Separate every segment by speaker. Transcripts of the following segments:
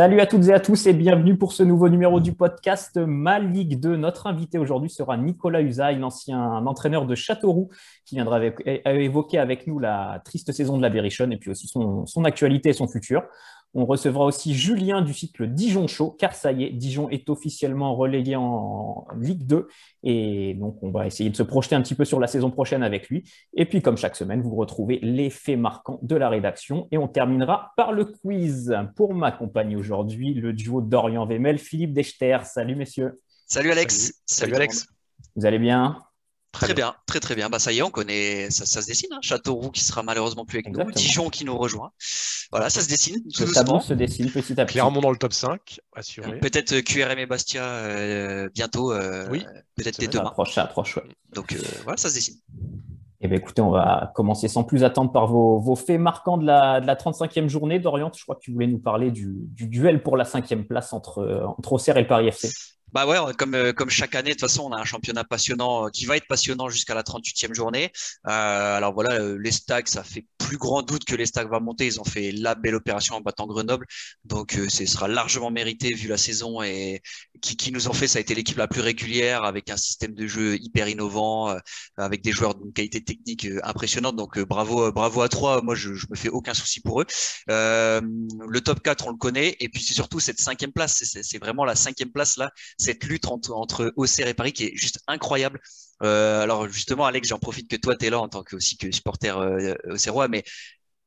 Speaker 1: Salut à toutes et à tous et bienvenue pour ce nouveau numéro du podcast Ma Ligue 2. Notre invité aujourd'hui sera Nicolas Usaï, l'ancien entraîneur de Châteauroux, qui viendra évoquer avec nous la triste saison de la Berrichonne et puis aussi son, son actualité et son futur. On recevra aussi Julien du cycle Dijon Show, car ça y est, Dijon est officiellement relégué en Ligue 2. Et donc, on va essayer de se projeter un petit peu sur la saison prochaine avec lui. Et puis, comme chaque semaine, vous retrouvez les faits marquants de la rédaction. Et on terminera par le quiz. Pour m'accompagner aujourd'hui, le duo Dorian Vemel, Philippe Dechter. Salut, messieurs.
Speaker 2: Salut, Alex.
Speaker 3: Salut Alex.
Speaker 1: Vous allez bien?
Speaker 2: Très, bien. très très bien. Bah ça y est, on connaît, ça, se dessine. Hein. Châteauroux qui sera malheureusement plus avec nous, Dijon qui nous rejoint. Voilà, ça se dessine.
Speaker 1: Tout le tableau se dessine petit à petit.
Speaker 3: Clairement dans le top 5, assuré.
Speaker 2: Peut-être euh, QRM et Bastia euh, bientôt. Euh, oui. Peut-être dès demain.
Speaker 1: Approche, approche, ouais.
Speaker 2: Donc voilà, ça se dessine.
Speaker 1: Eh bien, écoutez, on va commencer sans plus attendre par vos, faits marquants de la, de la 35e journée. Dorian, je crois que tu voulais nous parler du, duel pour la cinquième place entre, entre Auxerre et le Paris FC.
Speaker 2: Bah ouais, comme, euh, comme chaque année, de toute façon, on a un championnat passionnant euh, qui va être passionnant jusqu'à la 38e journée. Euh, alors voilà, euh, les Stags, ça fait plus grand doute que les Stags va monter. Ils ont fait la belle opération en battant Grenoble. Donc ce sera largement mérité vu la saison et qui, qui nous ont fait. Ça a été l'équipe la plus régulière avec un système de jeu hyper innovant, avec des joueurs d'une qualité technique impressionnante. Donc bravo, bravo à trois. Moi, je, je me fais aucun souci pour eux. le top 4, on le connaît. Et puis c'est surtout cette cinquième place. C'est vraiment la cinquième place là cette lutte entre, entre Auxerre et Paris qui est juste incroyable. Euh, alors justement, Alex, j'en profite que toi, tu es là en tant que aussi que supporter euh, auxerrois, mais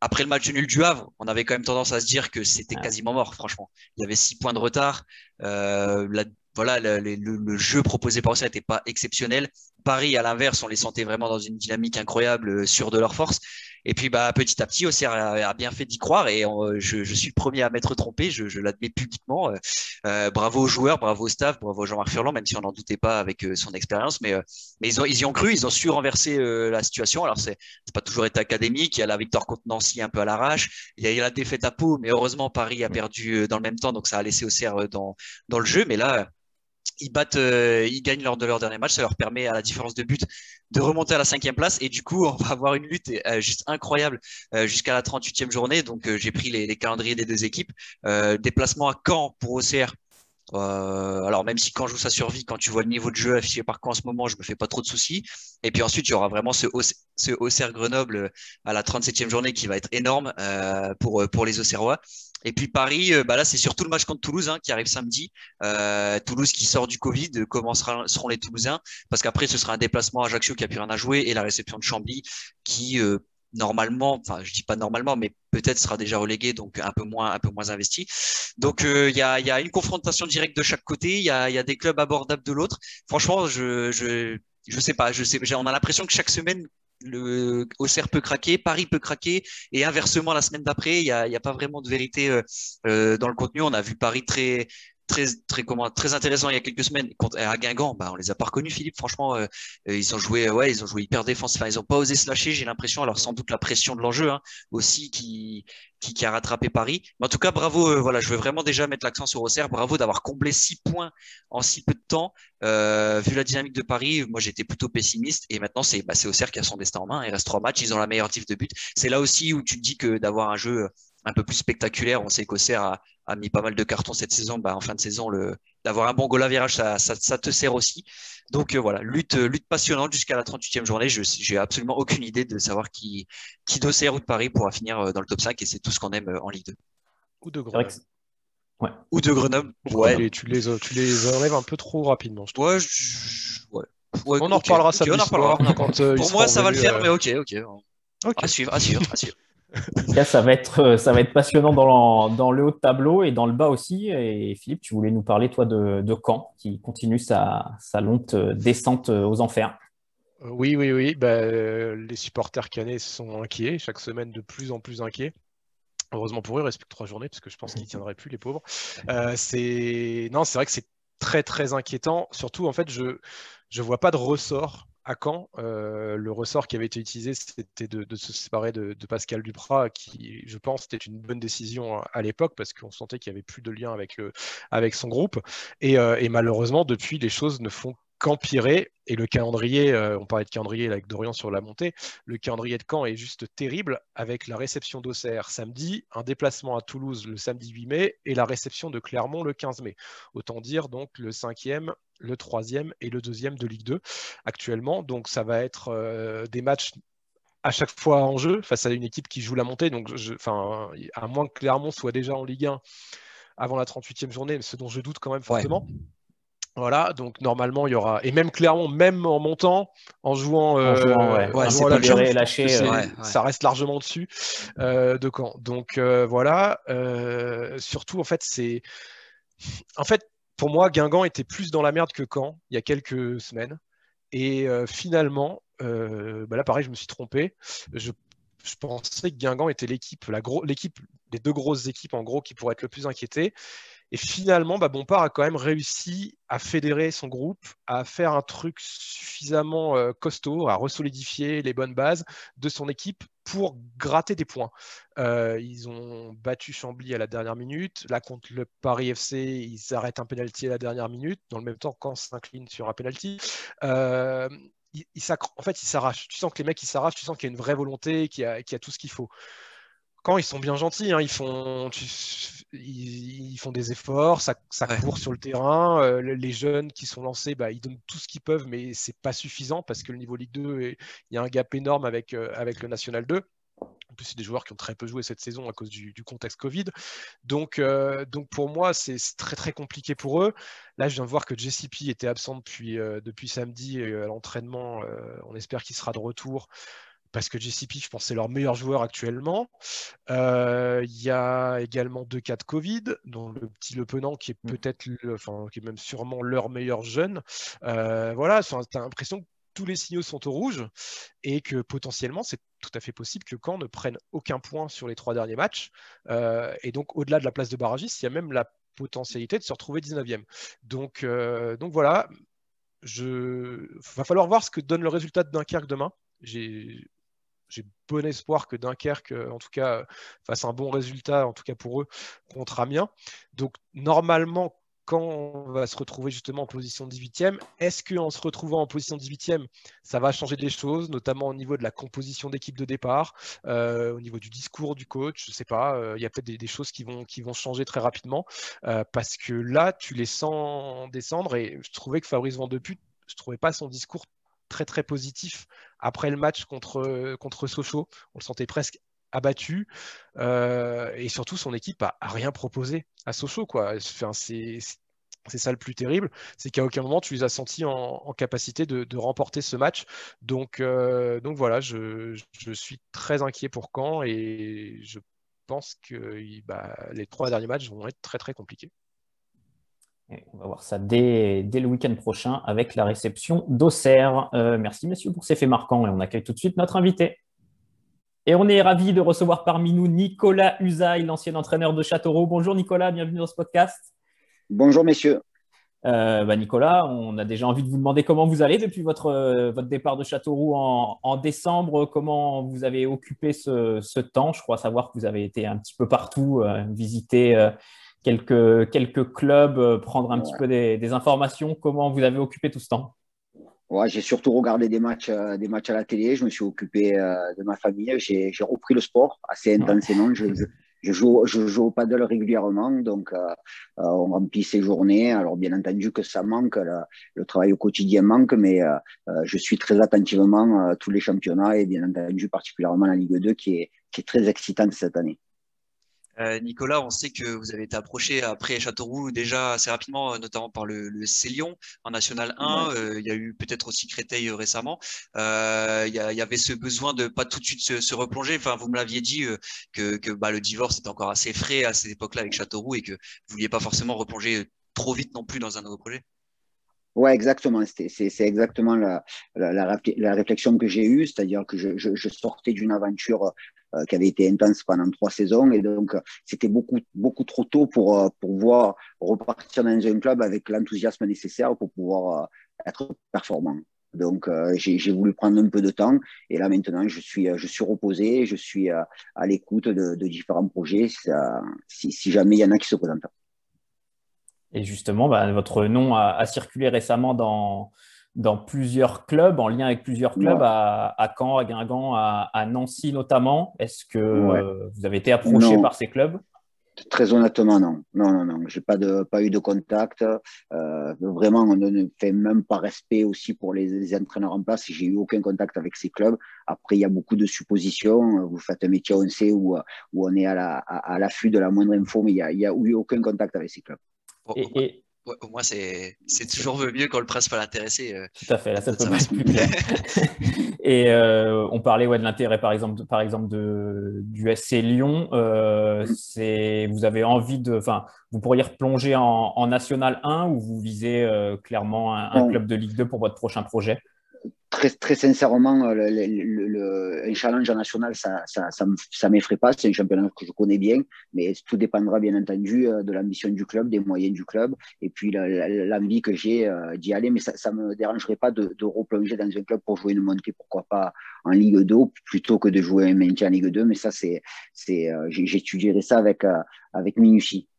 Speaker 2: après le match nul du Havre, on avait quand même tendance à se dire que c'était quasiment mort, franchement. Il y avait six points de retard. Euh, voilà, le, jeu proposé par Auxerre n'était pas exceptionnel. Paris, à l'inverse, on les sentait vraiment dans une dynamique incroyable, euh, sur de leur force. Et puis, bah, petit à petit, Auxerre a, bien fait d'y croire et je, suis le premier à m'être trompé, je, l'admets publiquement. Euh, euh, bravo aux joueurs, bravo au staff, bravo Jean-Marc Furlan, même si on n'en doutait pas avec euh, son expérience. Mais, mais ils, ont, ils y ont cru, ils ont su renverser la situation. Alors, c'est pas toujours été académique. Il y a la victoire contre Nancy un peu à l'arrache. Il y a eu la défaite à Pau, mais heureusement, Paris a perdu dans le même temps, donc ça a laissé Auxerre dans, dans le jeu. Mais là, ils battent, euh, ils gagnent lors de leur dernier match. Ça leur permet, à la différence de but, de remonter à la cinquième place. Et du coup, on va avoir une lutte euh, juste incroyable euh, jusqu'à la 38e journée. Donc, j'ai pris les, calendriers des deux équipes. déplacement à Caen pour OCR. alors même si quand je joue sa survie, quand tu vois le niveau de jeu affiché par Caen en ce moment, je me fais pas trop de soucis. Et puis ensuite, il y aura vraiment ce, ce Auxerre Grenoble à la 37e journée qui va être énorme pour, pour les Auxerrois. Et puis Paris, euh, bah là, c'est surtout le match contre Toulouse hein, qui arrive samedi. Euh, Toulouse qui sort du Covid, comment seront les Toulousains? Parce qu'après, ce sera un déplacement à Ajaccio qui a plus rien à jouer et la réception de Chambly qui euh, normalement, enfin je dis pas normalement, mais peut-être sera déjà relégué, donc un peu moins, un peu moins investi. Donc il y, a, y, a, une confrontation directe de chaque côté, il y a, y a, des clubs abordables de l'autre. Franchement, je, je je sais pas, je sais, on a l'impression que chaque semaine le Auxerre peut craquer, Paris peut craquer, et inversement la semaine d'après, il n'y a, pas vraiment de vérité euh, euh, dans le contenu. On a vu Paris très très intéressant il y a quelques semaines contre à Guingamp. Bah on les a pas reconnus Philippe. Franchement euh, ils ont joué ouais ils ont joué hyper défensif enfin, ils ont pas osé se lâcher j'ai l'impression. Alors sans doute la pression de l'enjeu hein, aussi qui, qui, a rattrapé Paris. Mais en tout cas bravo euh, voilà je veux vraiment déjà mettre l'accent sur Auxerre. Bravo d'avoir comblé six points en si peu de temps. Euh, vu la dynamique de Paris moi j'étais plutôt pessimiste. Et maintenant c'est bah, Auxerre qui a son destin en main. Il reste trois matchs. Ils ont la meilleure diff de but. C'est là aussi où tu te dis que d'avoir un jeu un peu plus spectaculaire. On sait qu'Auxerre a, a, mis pas mal de cartons cette saison. Bah, en fin de saison, le, d'avoir un bon goal à virage, ça, ça, ça te sert aussi. Donc euh, voilà, lutte, lutte passionnante jusqu'à la 38e journée. Je j'ai absolument aucune idée de savoir qui, qui d'Auxerre ou de Paris pourra finir euh, dans le top 5 et c'est tout ce qu'on aime euh, en Ligue 2.
Speaker 3: Ou de Grenoble.
Speaker 2: Ouais. Ou de Grenoble.
Speaker 3: Ouais. Tu, les, tu les enlèves un peu trop rapidement.
Speaker 2: Je ouais, je, ouais.
Speaker 3: on en reparlera ça. on en reparlera.
Speaker 2: Pour moi, ça va le faire, mais ok, ok. À suivre, à suivre, à suivre
Speaker 1: ça va être, euh, ça va être passionnant dans, le haut de tableau et dans le bas aussi. Et Philippe, tu voulais nous parler, toi, de, Caen, qui continue sa, euh, descente euh, aux enfers.
Speaker 3: Oui, oui, oui. Bah, les supporters canets sont inquiets, chaque semaine de plus en plus inquiets. Heureusement pour eux, il reste plus que trois journées, parce que je pense qu'ils ne tiendraient plus, les pauvres. c'est... Non, c'est vrai que c'est très, très inquiétant. Surtout, en fait, je ne vois pas de ressort à Caen, euh, le ressort qui avait été utilisé, c'était de, se séparer de, Pascal Duprat, qui, je pense, était une bonne décision à, l'époque parce qu'on sentait qu'il n'y avait plus de lien avec, le, avec son groupe. Et, euh, et, malheureusement, depuis, les choses ne font qu'empirer. Et le calendrier, euh, on parlait de calendrier avec Dorian sur la montée, le calendrier de Caen est juste terrible avec la réception d'Auxerre samedi, un déplacement à Toulouse le samedi 8 mai et la réception de Clermont le 15 mai. Autant dire donc le cinquième, le troisième et le deuxième de Ligue 2 actuellement. Donc ça va être euh, des matchs à chaque fois en jeu face à une équipe qui joue la montée. Donc, à moins que Clermont soit déjà en Ligue 1 avant la 38e journée, ce dont je doute quand même fortement. Voilà, donc normalement il y aura et même Clermont, même en montant, en jouant,
Speaker 1: euh, lâché,
Speaker 3: ça reste largement dessus euh, de Caen. Donc euh, voilà, surtout en fait c'est, en fait pour moi Guingamp était plus dans la merde que Caen il y a quelques semaines et finalement bah là pareil je me suis trompé, je, je pensais que Guingamp était l'équipe, l'équipe des deux grosses équipes en gros qui pourraient être le plus inquiétées. Et finalement, bah, Bompard a quand même réussi à fédérer son groupe, à faire un truc suffisamment euh, costaud, à resolidifier les bonnes bases de son équipe pour gratter des points. Euh, ils ont battu Chambly à la dernière minute. Là, contre le Paris FC, ils arrêtent un penalty à la dernière minute. Dans le même temps, quand s'incline sur un penalty. Euh, en fait, ils s'arrachent. Tu sens que les mecs, ils s'arrachent. Tu sens qu'il y a une vraie volonté, qu'il y a tout ce qu'il faut quand ils sont bien gentils, hein, ils, font, ils, font des efforts, ça, court sur le terrain. Euh, les jeunes qui sont lancés, bah, ils donnent tout ce qu'ils peuvent, mais c'est pas suffisant parce que le niveau Ligue 2, il y a un gap énorme avec, euh, avec le National 2. En plus, c'est des joueurs qui ont très peu joué cette saison à cause du, contexte Covid. Donc, euh, donc pour moi, c'est très très compliqué pour eux. Là, je viens de voir que JCP était absent depuis, depuis samedi à l'entraînement. on espère qu'il sera de retour parce que JCP, je pense, c'est leur meilleur joueur actuellement. Euh, il y a également deux cas de Covid, dont le petit Le Penant, qui est mm. peut-être, enfin, qui est même sûrement leur meilleur jeune. Euh, voilà, tu as l'impression que tous les signaux sont au rouge et que potentiellement, c'est tout à fait possible que Caen ne prenne aucun point sur les trois derniers matchs. Euh, et donc, au-delà de la place de barragiste, il y a même la potentialité de se retrouver 19e. Donc, donc voilà, il va falloir voir ce que donne le résultat de Dunkerque demain. J'ai j'ai bon espoir que Dunkerque, euh, en tout cas, euh, fasse un bon résultat, en tout cas pour eux, contre Amiens. Donc, normalement, quand on va se retrouver justement en position 18e, est-ce qu'en se retrouvant en position 18e, ça va changer des choses, notamment au niveau de la composition d'équipe de départ, euh, au niveau du discours du coach Je ne sais pas, il y a peut-être des, choses qui vont, qui vont changer très rapidement, parce que là, tu les sens descendre et je trouvais que Fabrice Vandeput, je ne trouvais pas son discours très très positif après le match contre, contre Sochaux. On le sentait presque abattu euh, et surtout son équipe a, rien proposé à Sochaux quoi. c'est ça le plus terrible, c'est qu'à aucun moment tu les as sentis en, capacité de, remporter ce match. Donc, euh, donc voilà, je, suis très inquiet pour Caen et je pense que bah, les trois derniers matchs vont être très très compliqués
Speaker 1: on va voir ça dès, le week-end prochain avec la réception d'Auxerre. Euh, merci messieurs pour ces faits marquants et on accueille tout de suite notre invité. Et on est ravi de recevoir parmi nous Nicolas Usaï, l'ancien entraîneur de Châteauroux. Bonjour Nicolas, bienvenue dans ce podcast.
Speaker 4: Bonjour messieurs.
Speaker 1: Euh, bah, Nicolas, on a déjà envie de vous demander comment vous allez depuis votre, euh, votre départ de Châteauroux en, décembre, comment vous avez occupé ce, temps? Je crois savoir que vous avez été un petit peu partout, visiter quelques, quelques clubs, euh, prendre un petit peu des, informations. Comment vous avez occupé tout ce temps?
Speaker 4: Ouais, j'ai surtout regardé des matchs, euh, des matchs à la télé. Je me suis occupé euh, de ma famille. J'ai repris le sport assez intensément. Je, je, joue, je joue au paddle régulièrement, donc on remplit ses journées. Alors bien entendu que ça manque, le, travail au quotidien manque, mais je suis très attentivement tous les championnats et bien entendu particulièrement la Ligue 2 qui est, qui est très excitante cette année.
Speaker 2: Euh, Nicolas, on sait que vous avez été approché après Châteauroux déjà assez rapidement, euh, notamment par le, le Célion en National 1. Euh, il y a eu peut-être aussi Créteil récemment. il, y avait ce besoin de pas tout de suite se, replonger. Enfin, vous me l'aviez dit que, bah, le divorce était encore assez frais à cette époque-là avec Châteauroux et que vous vouliez pas forcément replonger trop vite non plus dans un nouveau projet.
Speaker 4: Ouais, exactement. C'est exactement la, la, la, réflexion que j'ai eue, c'est-à-dire que je, je, je sortais d'une aventure euh, qui avait été intense pendant trois saisons et donc c'était beaucoup beaucoup trop tôt pour euh, pouvoir repartir dans un club avec l'enthousiasme nécessaire pour pouvoir euh, être performant. Donc j'ai voulu prendre un peu de temps et là maintenant je suis je suis reposé, je suis à l'écoute de, de, différents projets si, si jamais il y en a qui se présentent.
Speaker 1: Et justement, bah, votre nom a, circulé récemment dans, dans plusieurs clubs, en lien avec plusieurs clubs, à, Caen, à Guingamp, à, Nancy notamment. Est-ce que vous avez été approché par ces clubs?
Speaker 4: Très honnêtement, non. Non, non, non. J'ai pas de, pas eu de contact. Euh, vraiment, on ne fait même pas respect aussi pour les, entraîneurs en place. J'ai eu aucun contact avec ces clubs. Après, il y a beaucoup de suppositions. Vous faites un métier, on sait où, où on est à l'affût la, à, de la moindre info, mais il n'y a, y a eu aucun contact avec ces clubs.
Speaker 2: Et, au moins, c'est toujours mieux quand le principal intéressé. Euh,
Speaker 1: Tout à fait, là, ça, peut être plus clair. Et euh, on parlait ouais, de l'intérêt, par exemple, de, par exemple de, du SC Lyon. Euh, vous avez envie de. Enfin, vous pourriez replonger en, en, National 1 ou vous visez euh, clairement un, club de Ligue 2 pour votre prochain projet?
Speaker 4: Très, très sincèrement, euh, le, un challenge national, ça ça, ça, m'effraie pas. C'est un championnat que je connais bien, mais tout dépendra bien entendu euh, de l'ambition du club, des moyens du club, et puis l'envie que j'ai euh, d'y aller. Mais ça ne me dérangerait pas de, de, replonger dans un club pour jouer une montée, pourquoi pas en Ligue 2, plutôt que de jouer un maintien en Ligue 2. Mais ça, c'est, c'est, j'étudierai ça avec, avec minutie.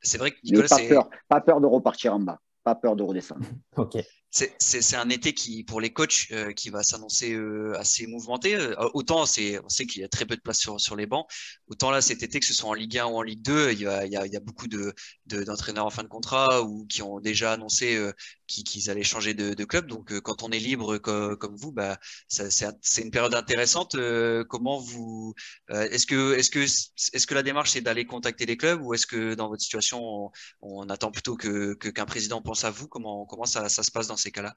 Speaker 2: C'est vrai que
Speaker 4: Nicolas, pas peur, pas peur de repartir en bas, pas peur de redescendre.
Speaker 1: ok
Speaker 2: c'est un été qui, pour les coachs, euh, qui va s'annoncer euh, assez mouvementé. Euh, autant on sait qu'il y a très peu de place sur, les bancs. Autant là, cet été, que ce soit en Ligue 1 ou en Ligue 2, il y a, beaucoup de, d'entraîneurs en fin de contrat ou qui ont déjà annoncé qu'ils allaient changer de, de, club. Donc, quand on est libre comme vous, bah, c'est une période intéressante. comment vous, est-ce que, la démarche c'est d'aller contacter les clubs ou est-ce que dans votre situation, on, attend plutôt qu'un président pense à vous? Comment, comment ça, ça se passe dans ces cas-là?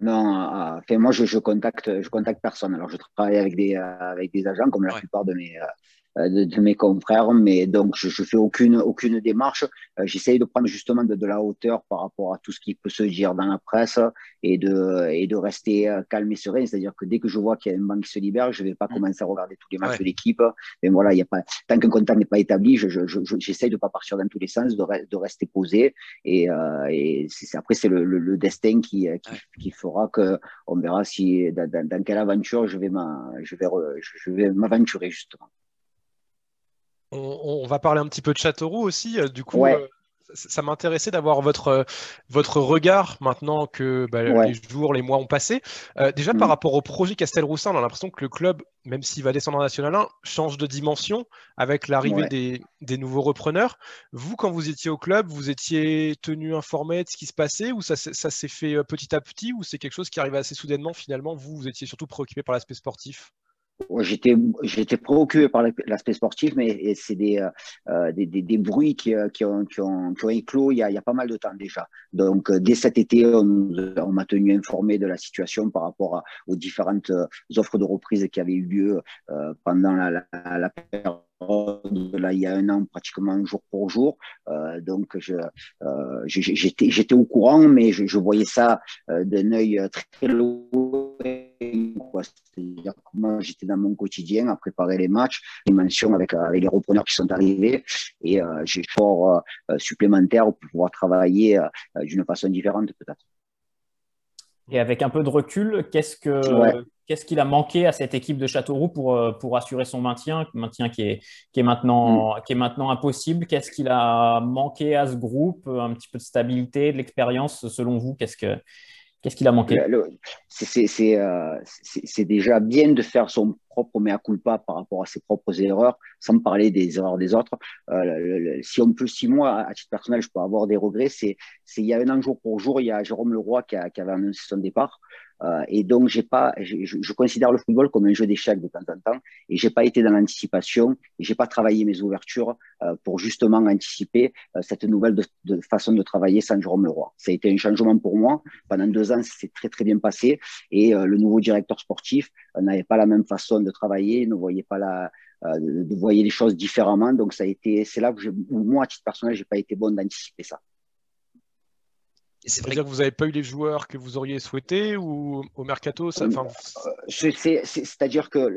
Speaker 4: Non, euh, moi je, je, contacte, je contacte personne. Alors je travaille avec des, euh, avec des agents comme la plupart de mes, euh, de, mes confrères, mais donc je, je fais aucune aucune démarche. Euh, j'essaye de prendre justement de, de, la hauteur par rapport à tout ce qui peut se dire dans la presse et de et de rester euh, calme et serein. C'est-à-dire que dès que je vois qu'il y a un banc qui se libère, je vais pas mm. commencer à regarder tous les matchs de l'équipe. Mais voilà, il y a pas tant qu'un contact n'est pas établi, j'essaye je, je, de pas partir dans tous les sens, de, de rester posé. Et, euh, après c'est le, le, le, destin qui, qui, qui, fera que on verra si dans, dans, dans quelle aventure je vais je vais je vais m'aventurer justement.
Speaker 3: On, va parler un petit peu de Châteauroux aussi. Euh, du coup, euh, ça, m'intéressait d'avoir votre, euh, votre regard maintenant que bah, les jours, les mois ont passé. déjà, par mm. rapport au projet Castelroussin, on a l'impression que le club, même s'il va descendre en National 1, change de dimension avec l'arrivée des, des, nouveaux repreneurs. Vous, quand vous étiez au club, vous étiez tenu informé de ce qui se passait ou ça, ça s'est fait petit à petit ou c'est quelque chose qui arrivait assez soudainement finalement? Vous, vous étiez surtout préoccupé par l'aspect sportif?
Speaker 4: J'étais, j'étais préoccupé par l'aspect sportif, mais c'est des, euh, euh, des, bruits qui, euh, ont, qui, éclos il y, a, pas mal de temps déjà. Donc, dès cet été, on, m'a tenu informé de la situation par rapport aux différentes offres de reprise qui avaient eu lieu pendant la, période là il y a un an pratiquement jour pour jour donc j'étais au courant mais je, je voyais ça d'un œil très loin c'est-à-dire que moi, j'étais dans mon quotidien à préparer les matchs, les mentions avec, euh, avec les repreneurs qui sont arrivés. Et euh, j'ai fort euh, supplémentaire pour pouvoir travailler d'une façon différente peut-être.
Speaker 1: Et avec un peu de recul, qu'est-ce que qu'est-ce qu'il a manqué à cette équipe de Châteauroux pour, pour assurer son maintien, maintien qui est, qui est, maintenant, mm. qui est maintenant impossible. Qu'est-ce qu'il a manqué à ce groupe? Un petit peu de stabilité, de l'expérience, selon vous Qu'est-ce que Qu'est-ce qu'il a manqué?
Speaker 4: Euh, C'est déjà bien de faire son propre mea culpa par rapport à ses propres erreurs, sans parler des erreurs des autres. Euh, si on peut, si moi, à titre personnel, je peux avoir des regrets, c'est il y a un jour pour jour, il y a Jérôme Leroy qui, a, qui avait annoncé son départ. Euh, et donc, j'ai pas, je, je, considère le football comme un jeu d'échecs de temps en temps, et j'ai pas été dans l'anticipation, et j'ai pas travaillé mes ouvertures euh, pour justement anticiper euh, cette nouvelle de, de, façon de travailler sans Jérôme Leroy. Ça a été un changement pour moi. Pendant deux ans, c'est très très bien passé, et le nouveau directeur sportif n'avait pas la même façon de travailler, ne voyait pas la, de, voyait les choses différemment. Donc, ça a été, c'est là que moi, à titre personnel, j'ai pas été bon d'anticiper ça.
Speaker 3: C'est-à-dire que vous n'avez pas eu les joueurs que vous auriez souhaité ou au mercato ça,
Speaker 4: euh, C'est-à-dire que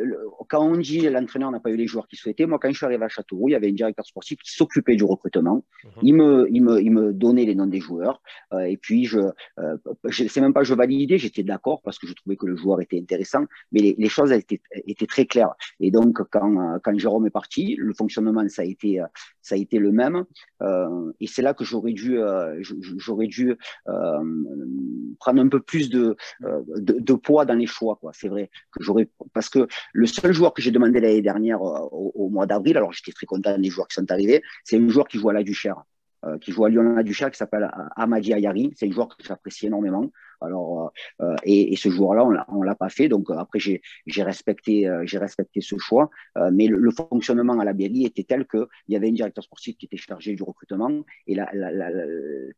Speaker 4: quand on dit l'entraîneur n'a pas eu les joueurs qu'il souhaitait, moi quand je suis arrivé à Châteauroux, il y avait un directeur sportif qui s'occupait du recrutement. Mhm. il, me, il, me, il me donnait les noms des joueurs euh, et puis je, euh, c'est même pas je validais, j'étais d'accord parce que je trouvais que le joueur était intéressant, mais les, les choses étaient, étaient, très claires. Et donc quand, quand Jérôme est parti, le fonctionnement ça a été, ça a été le même et c'est là que j'aurais dû, j'aurais dû prendre un peu plus de, de, poids dans les choix. C'est vrai que j'aurais parce que le seul joueur que j'ai demandé l'année dernière au, mois d'avril, alors j'étais très content des joueurs qui sont arrivés, c'est un joueur qui joue à la Duchère. qui joue à Lyon-la-Duchère, qui s'appelle Amadi Ayari. C'est un joueur que j'apprécie énormément. Alors, euh, euh, et, ce joueur-là, on l'a pas fait. Donc euh, après, j'ai respecté, respecté ce choix. mais le, fonctionnement à la Berry était tel qu'il y avait un directeur sportif qui était chargé du recrutement. Et la,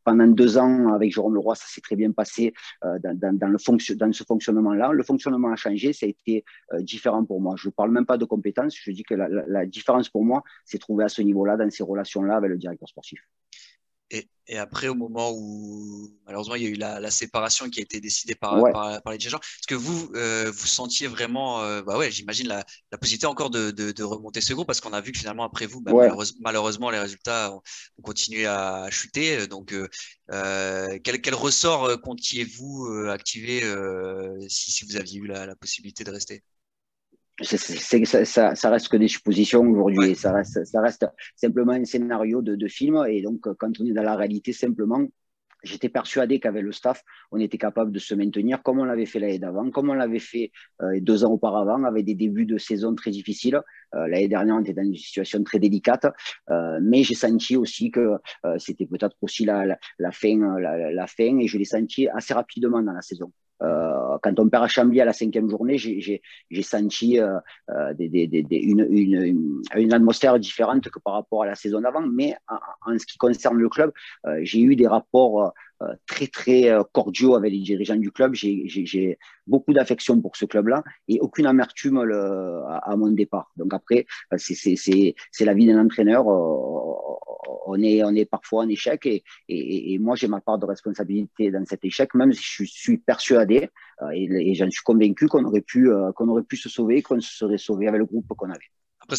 Speaker 4: pendant deux ans, avec Jérôme Leroy, ça s'est très bien passé dans, dans, ce fonctionnement-là. Le fonctionnement a changé, ça a été différent pour moi. Je ne parle même pas de compétences. Je dis que la, différence pour moi, c'est trouvé à ce niveau-là, dans ces relations-là avec le directeur sportif.
Speaker 2: Et, après, au moment où malheureusement il y a eu la, séparation qui a été décidée par, par, les dirigeants, est-ce que vous euh, vous sentiez vraiment, euh, bah ouais, j'imagine la, la, possibilité encore de, de, remonter ce groupe parce qu'on a vu que finalement après vous, bah, malheureusement, les résultats ont, continué à chuter. Donc, euh, quel, quel, ressort comptiez-vous activer si, si, vous aviez eu la possibilité de rester?
Speaker 4: Ça, ça, reste que des suppositions aujourd'hui. Ça reste, ça reste simplement un scénario de, de, film. Et donc, quand on est dans la réalité, simplement, j'étais persuadé qu'avec le staff, on était capable de se maintenir comme on l'avait fait l'année d'avant, comme on l'avait fait euh, deux ans auparavant, avec des débuts de saison très difficiles. Euh, l'année dernière, on était dans une situation très délicate. Euh, mais j'ai senti aussi que c'était peut-être aussi la, la, la fin, la, la, fin. Et je l'ai senti assez rapidement dans la saison. Euh, quand on perd à Chambly à la cinquième journée, j'ai senti euh, euh, une, atmosphère différente que par rapport à la saison d'avant. Mais en, ce qui concerne le club, j'ai eu des rapports très très cordiaux avec les dirigeants du club. J'ai beaucoup d'affection pour ce club-là et aucune amertume à, mon départ. Donc après, c'est la vie d'un entraîneur on est, on est parfois en échec et, et, moi j'ai ma part de responsabilité dans cet échec, même si je suis persuadé euh, et, et j'en suis convaincu qu'on aurait pu euh, aurait pu se sauver, qu'on se serait sauvé avec le groupe qu'on avait.
Speaker 2: Après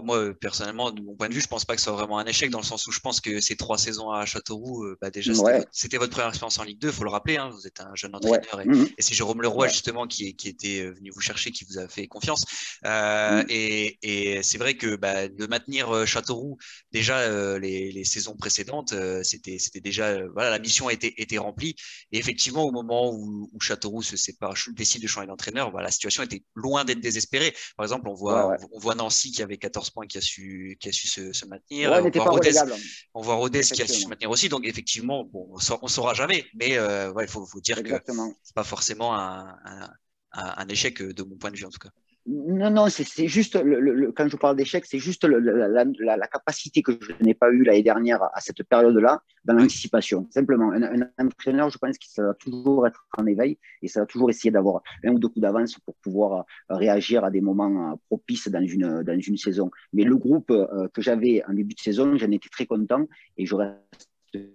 Speaker 2: moi, euh, personnellement, de mon point de vue, je pense pas que ce soit vraiment un échec dans le sens où je pense que ces trois saisons à Châteauroux, euh, bah déjà, c'était votre, première expérience en Ligue 2, faut le rappeler. Hein, vous êtes un jeune entraîneur mhm. et, c'est Jérôme Leroy, justement, qui, qui, était venu vous chercher, qui vous a fait confiance. Euh, mhm. Et, et c'est vrai que bah, de maintenir Châteauroux, déjà, les, les, saisons précédentes, c'était déjà, voilà, la mission été, été remplie. Et effectivement, au moment où, où Châteauroux se sépare, décide de changer d'entraîneur, bah, la situation était loin d'être désespérée. Par exemple, on voit, on voit Nancy qui avait 14 points qui a su, qui a su se, maintenir.
Speaker 4: on, voit Rodez,
Speaker 2: on, voit Rodez, qui a su se maintenir aussi. Donc, effectivement, bon, on ne saura jamais. Mais euh, il faut, faut, dire Exactement. que ce n'est pas forcément un, un, un, échec de mon point de vue, en tout cas.
Speaker 4: Non, non, c'est juste, le, quand je parle d'échec, c'est juste la, capacité que je n'ai pas eue l'année dernière à cette période-là dans l'anticipation. Simplement, un, entraîneur, je pense qu'il va toujours être en éveil et ça va toujours essayer d'avoir un ou deux coups d'avance pour pouvoir euh, réagir à des moments euh, propices dans une, dans une saison. Mais le groupe euh, que j'avais en début de saison, j'en étais très content et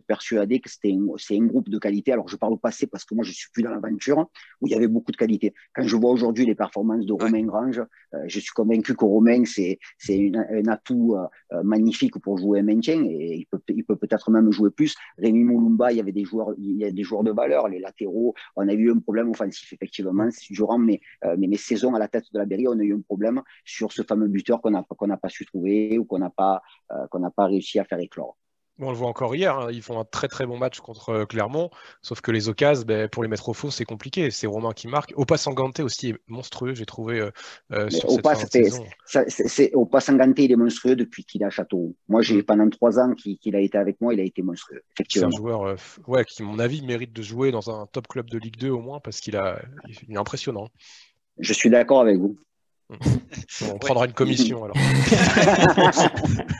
Speaker 4: persuadé que c'était c'est un groupe de qualité. Alors, je parle au passé parce que moi, je suis plus dans l'aventure où il y avait beaucoup de qualité. Quand je vois aujourd'hui les performances de Romain Grange, euh, je suis convaincu que Romain, c'est, c'est un atout euh, euh, magnifique pour jouer un maintien et il peut, il peut peut-être même jouer plus. Rémi Moulumba, il y avait des joueurs, il y a des joueurs de valeur, les latéraux. On a eu un problème offensif, effectivement. Durant mes, mes, mes saisons à la tête de la Berry, on a eu un problème sur ce fameux buteur qu'on n'a qu'on n'a pas su trouver ou qu'on n'a pas, qu'on n'a pas réussi à faire éclore
Speaker 3: on le voit encore hier, hein, ils font un très très bon match contre euh, Clermont, sauf que les occasions, ben, pour les mettre au faux, c'est compliqué. C'est Romain qui marque. Opa Sangante aussi est monstrueux, j'ai trouvé euh, euh sur Opa, cette fin
Speaker 4: c'est, Opa Sangante, il est monstrueux depuis qu'il à Château. Moi, j'ai mm. pendant trois ans qu'il a été avec moi, il a été monstrueux.
Speaker 3: C'est un joueur euh, ouais, qui, à mon avis, mérite de jouer dans un top club de Ligue 2 au moins, parce qu'il a, il est impressionnant.
Speaker 4: Je suis d'accord avec vous.
Speaker 3: On prendra une commission alors.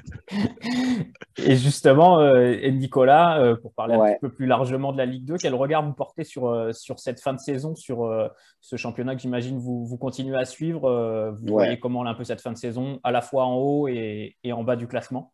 Speaker 1: Et justement, euh, Nicolas, euh, pour parler un petit peu plus largement de la Ligue 2, quel regard vous portez sur, euh, sur cette fin de saison, sur ce championnat que j'imagine vous, vous continuez à suivre Vous voyez comment un peu cette fin de saison, à la fois en haut et en bas du classement?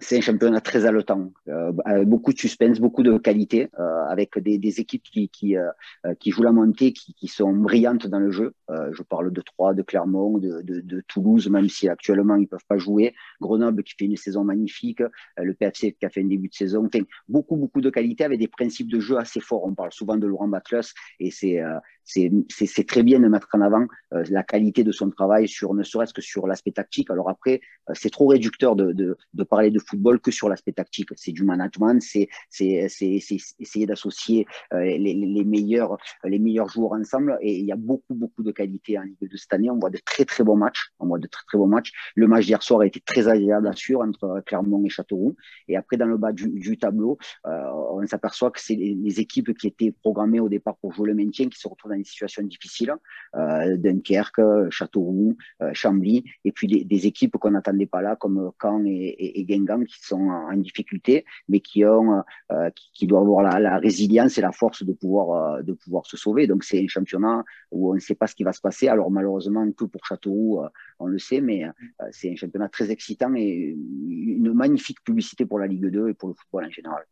Speaker 4: C'est un championnat très haletant, euh, beaucoup de suspense, beaucoup de qualité, euh, avec des, des, équipes qui, qui, euh, qui, jouent la montée, qui, qui, sont brillantes dans le jeu. Euh, je parle de Troyes, de Clermont, de, de, de, Toulouse, même si actuellement ils peuvent pas jouer. Grenoble qui fait une saison magnifique, le PFC qui a fait un début de saison. Enfin, beaucoup, beaucoup de qualité avec des principes de jeu assez forts. On parle souvent de Laurent Batles et c'est c'est très bien de mettre en avant euh, la qualité de son travail sur ne serait-ce que sur l'aspect tactique. Alors après, euh, c'est trop réducteur de, de, de, parler de football que sur l'aspect tactique. C'est du management, c'est essayer associer les, meilleurs, les meilleurs joueurs ensemble. Et il y a beaucoup, beaucoup de qualité en Ligue 2 cette année. On voit de très, très bons matchs. On voit de très, très bons matchs. Le match d'hier soir a été très agréable, à suivre entre Clermont et Châteauroux. Et après, dans le bas du, tableau, on s'aperçoit que c'est les, équipes qui étaient programmées au départ pour jouer le maintien qui se retrouvent dans une situation difficile. Dunkerque, Châteauroux, Chambly, et puis des, équipes qu'on n'attendait pas là, comme Caen et, et, Guingamp, qui sont en difficulté, mais qui, ont, euh, qui, doivent avoir la, résilience et la force de pouvoir, euh, de pouvoir se sauver. Donc c'est un championnat où on ne sait pas ce qui va se passer. Alors malheureusement, tout pour Châteauroux, euh, on le sait, mais c'est un championnat très excitant et une magnifique publicité pour la Ligue 2 et pour le football en général.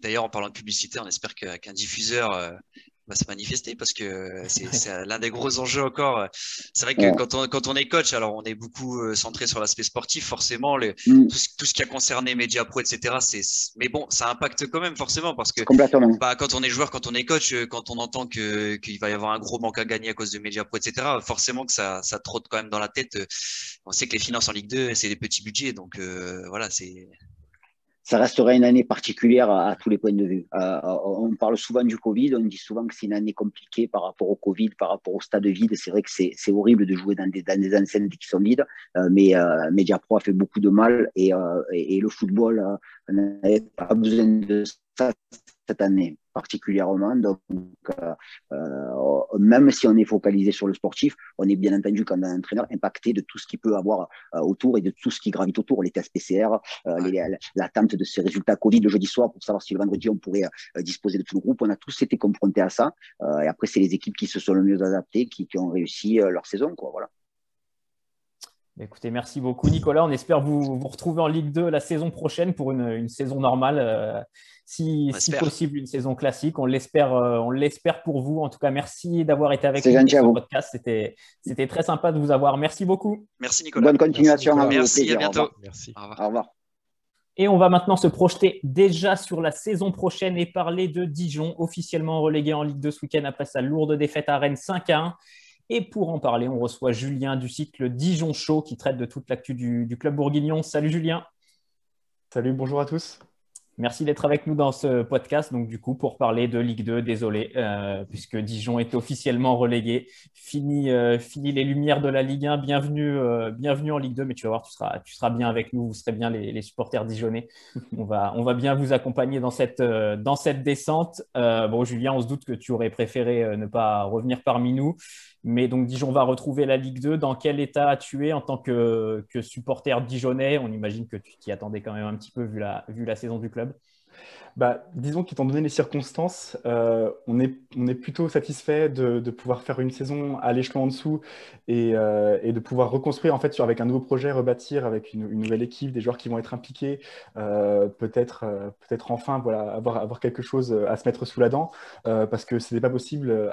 Speaker 2: D'ailleurs, en parlant de publicité, on espère qu'un diffuseur va se manifester parce que c'est l'un des gros enjeux encore. C'est vrai que quand, on, quand on est coach, alors on est beaucoup euh, centré sur l'aspect sportif, forcément, le, mm. tout, ce, qui a concerné Media Pro, etc. C'est, mais bon, ça impacte quand même forcément parce que bah, quand on est joueur, quand on est coach, euh, quand on entend que, qu'il va y avoir un gros manque à gagner à cause de Media Pro, etc., forcément que ça, ça trotte quand même dans la tête. On sait que les finances en Ligue 2, c'est des petits budgets, donc euh, voilà, c'est
Speaker 4: ça restera une année particulière à, tous les points de vue. Euh, on parle souvent du Covid, on dit souvent que c'est une année compliquée par rapport au Covid, par rapport au stade vide. C'est vrai que c'est horrible de jouer dans des, dans des enseignes qui sont vides, euh, mais euh, Mediapro a fait beaucoup de mal et, euh, et, le football n'avait pas besoin de ça cette année particulièrement. Donc, euh, euh, même si on est focalisé sur le sportif, on est bien entendu comme un entraîneur impacté de tout ce qui peut avoir euh, autour et de tout ce qui gravite autour, les tests PCR, l'attente de ces résultats Covid le jeudi soir pour savoir si le vendredi on pourrait disposer de tout le groupe. On a tous été confrontés à ça. et après, c'est les équipes qui se sont le mieux adaptées, qui, qui ont réussi leur saison. Quoi, voilà.
Speaker 1: Écoutez, merci beaucoup Nicolas. On espère vous, vous retrouver en Ligue 2 la saison prochaine pour une, saison normale, euh, si, possible une saison classique. On l'espère, euh, on l'espère pour vous. En tout cas, merci d'avoir été avec nous
Speaker 4: pour ce
Speaker 1: podcast. C'était, c'était très sympa de vous avoir. Merci beaucoup.
Speaker 2: Merci Nicolas.
Speaker 4: Bonne continuation.
Speaker 2: Merci, à, bientôt.
Speaker 3: Merci.
Speaker 4: Au revoir.
Speaker 1: Et on va maintenant se projeter déjà sur la saison prochaine et parler de Dijon, officiellement relégué en Ligue 2 ce week-end après sa lourde défaite à Rennes 5 à 1. Et pour en parler, on reçoit Julien du cycle Dijon Show qui traite de toute l'actu du, club bourguignon. Salut Julien.
Speaker 5: Salut, bonjour à tous.
Speaker 1: Merci d'être avec nous dans ce podcast. Donc, du coup, pour parler de Ligue 2, désolé, euh, puisque Dijon est officiellement relégué. Fini, euh, fini les lumières de la Ligue 1. Bienvenue, euh, bienvenue en Ligue 2, mais tu vas voir, tu seras, tu seras bien avec nous. Vous serez bien les, supporters dijonnais. on, va, on va bien vous accompagner dans cette, dans cette descente. bon, Julien, on se doute que tu aurais préféré ne pas revenir parmi nous. Mais donc Dijon va retrouver la Ligue 2. Dans quel état tu es en tant que, supporter dijonnais? On imagine que tu t'y attendais quand même un petit peu vu la saison du club.
Speaker 5: Bah, disons qu'étant donné les circonstances, euh, on, est, on est plutôt satisfait de, de pouvoir faire une saison à l'échelon en dessous et, euh, et, de pouvoir reconstruire en fait avec un nouveau projet, rebâtir avec une, nouvelle équipe, des joueurs qui vont être impliqués, euh, peut-être peut-être enfin voilà, avoir, avoir quelque chose à se mettre sous la dent parce que ce n'est pas, possible,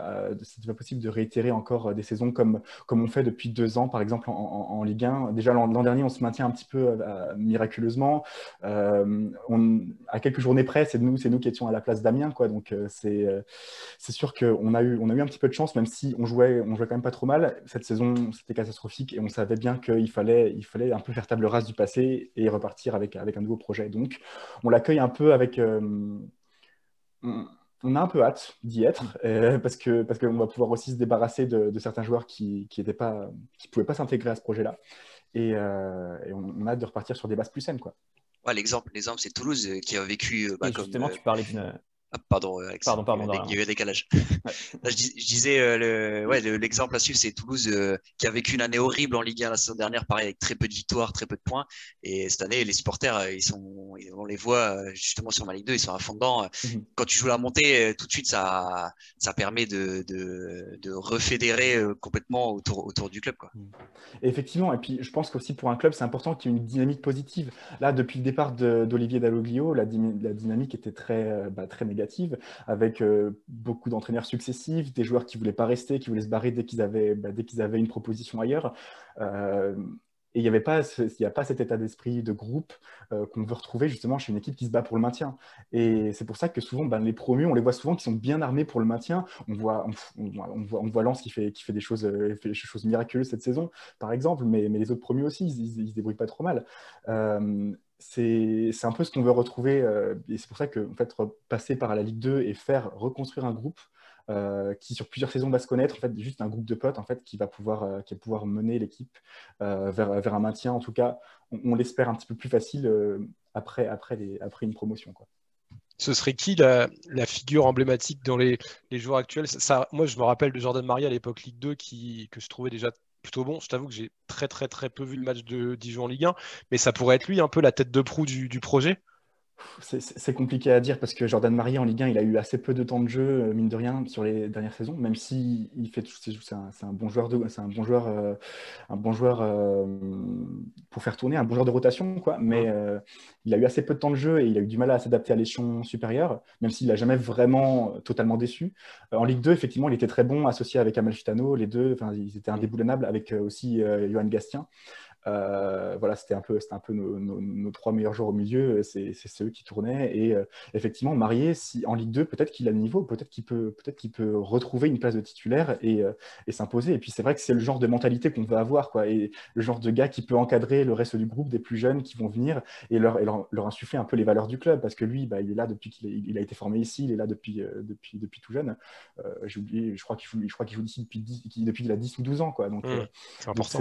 Speaker 5: pas possible de réitérer encore des saisons comme, comme on fait depuis deux ans, par exemple en, en, en Ligue 1. Déjà l'an dernier, on se maintient un petit peu miraculeusement. on, à quelques journées près, c'est nous, c'est nous qui étions à la place d'Amiens, quoi. Donc euh, c'est euh, c'est sûr qu'on a eu on a eu un petit peu de chance, même si on jouait on jouait quand même pas trop mal. Cette saison, c'était catastrophique et on savait bien qu'il fallait il fallait un peu faire table rase du passé et repartir avec avec un nouveau projet. Donc on l'accueille un peu avec euh, on, a un peu hâte d'y être parce que parce qu'on va pouvoir aussi se débarrasser de, certains joueurs qui qui étaient pas qui pouvaient pas s'intégrer à ce projet-là et, on, on, a hâte de repartir sur des bases plus saines quoi.
Speaker 2: Ouais, l'exemple, l'exemple, c'est Toulouse euh, qui a vécu.
Speaker 1: Euh, bah, justement, tu parlais d'une
Speaker 2: ah, pardon, euh, Alex.
Speaker 1: Pardon, pardon.
Speaker 2: Il y a eu un décalage. je, disais, euh, le, ouais, l'exemple à suivre, c'est Toulouse euh, qui a vécu une année horrible en Ligue 1 la saison dernière, pareil, avec très peu de victoires, très peu de points. Et cette année, les supporters, ils sont, on les voit justement sur ma Ligue 2, ils sont à fond dedans. Mhm. Quand tu joues la montée, tout de suite, ça, ça permet de, de, de refédérer complètement autour, autour du club. Quoi. Mhm.
Speaker 5: effectivement, et puis je pense qu'aussi pour un club, c'est important qu'il y ait une dynamique positive. Là, depuis le départ d'Olivier Dalloglio, la, la, dynamique était très, bah, très négative avec euh, beaucoup d'entraîneurs successifs, des joueurs qui voulaient pas rester, qui voulaient se barrer dès qu'ils avaient, bah, dès avaient une proposition ailleurs. Euh, et il n'y avait pas, il a pas cet état d'esprit de groupe euh, qu'on veut retrouver justement chez une équipe qui se bat pour le maintien. Et c'est pour ça que souvent, ben, les promus, on les voit souvent qui sont bien armés pour le maintien. On voit, on, voit, on Lens qui fait, qui fait des choses, des choses miraculeuses cette saison, par exemple, mais, mais les autres promus aussi, ils, ne se débrouillent pas trop mal c'est un peu ce qu'on veut retrouver. et c'est pour ça que en fait, passer par la Ligue 2 et faire reconstruire un groupe qui sur plusieurs saisons va se connaître, en fait, juste un groupe de potes en fait, qui, va pouvoir, qui va pouvoir mener l'équipe vers, vers, un maintien. En tout cas, on, l'espère un petit peu plus facile après, après, les, après une promotion. Quoi
Speaker 3: ce serait qui la, figure emblématique dans les, joueurs actuels? Ça, Moi, je me rappelle de Jordan Maria à l'époque Ligue 2 qui, que je trouvais déjà plutôt bon. Je t'avoue que j'ai très très très peu vu le match de Dijon en Ligue 1, mais ça pourrait être lui un peu la tête de proue du projet.
Speaker 5: C'est compliqué à dire parce que Jordan Marie en Ligue 1, il a eu assez peu de temps de jeu, euh, mine de rien, sur les dernières saisons, même si il fait c'est un, un, bon joueur, c'est un bon joueur, euh, un bon joueur euh, pour faire tourner, un bon joueur de rotation, quoi. Mais il a eu assez peu de temps de jeu et il a eu du mal à s'adapter à l'échelon supérieur, même s'il n'a jamais vraiment totalement déçu. en Ligue 2, effectivement, il était très bon, associé avec Amalfitano, les deux, ils étaient indéboulonnables avec aussi Johan Gastien. Euh, voilà, c'était un peu, c'était un peu nos, trois meilleurs joueurs au milieu, c'est ceux qui tournaient. Et euh, effectivement, Marié, si en Ligue 2, peut-être qu'il a le niveau, peut-être qu'il peut, peut-être qu'il peut retrouver une place de titulaire et, euh, et s'imposer. Et puis c'est vrai que c'est le genre de mentalité qu'on veut avoir, quoi, et le genre de gars qui peut encadrer le reste du groupe, des plus jeunes qui vont venir et leur, et leur, insuffler un peu les valeurs du club, parce que lui, bah, il est là depuis qu'il il a été formé ici, il est là depuis, depuis, depuis tout jeune. J'ai oublié, je crois qu'il joue, je crois qu'il joue ici depuis, 10, depuis qu'il a 10 ou 12 ans, quoi. Donc, mmh, c'est important.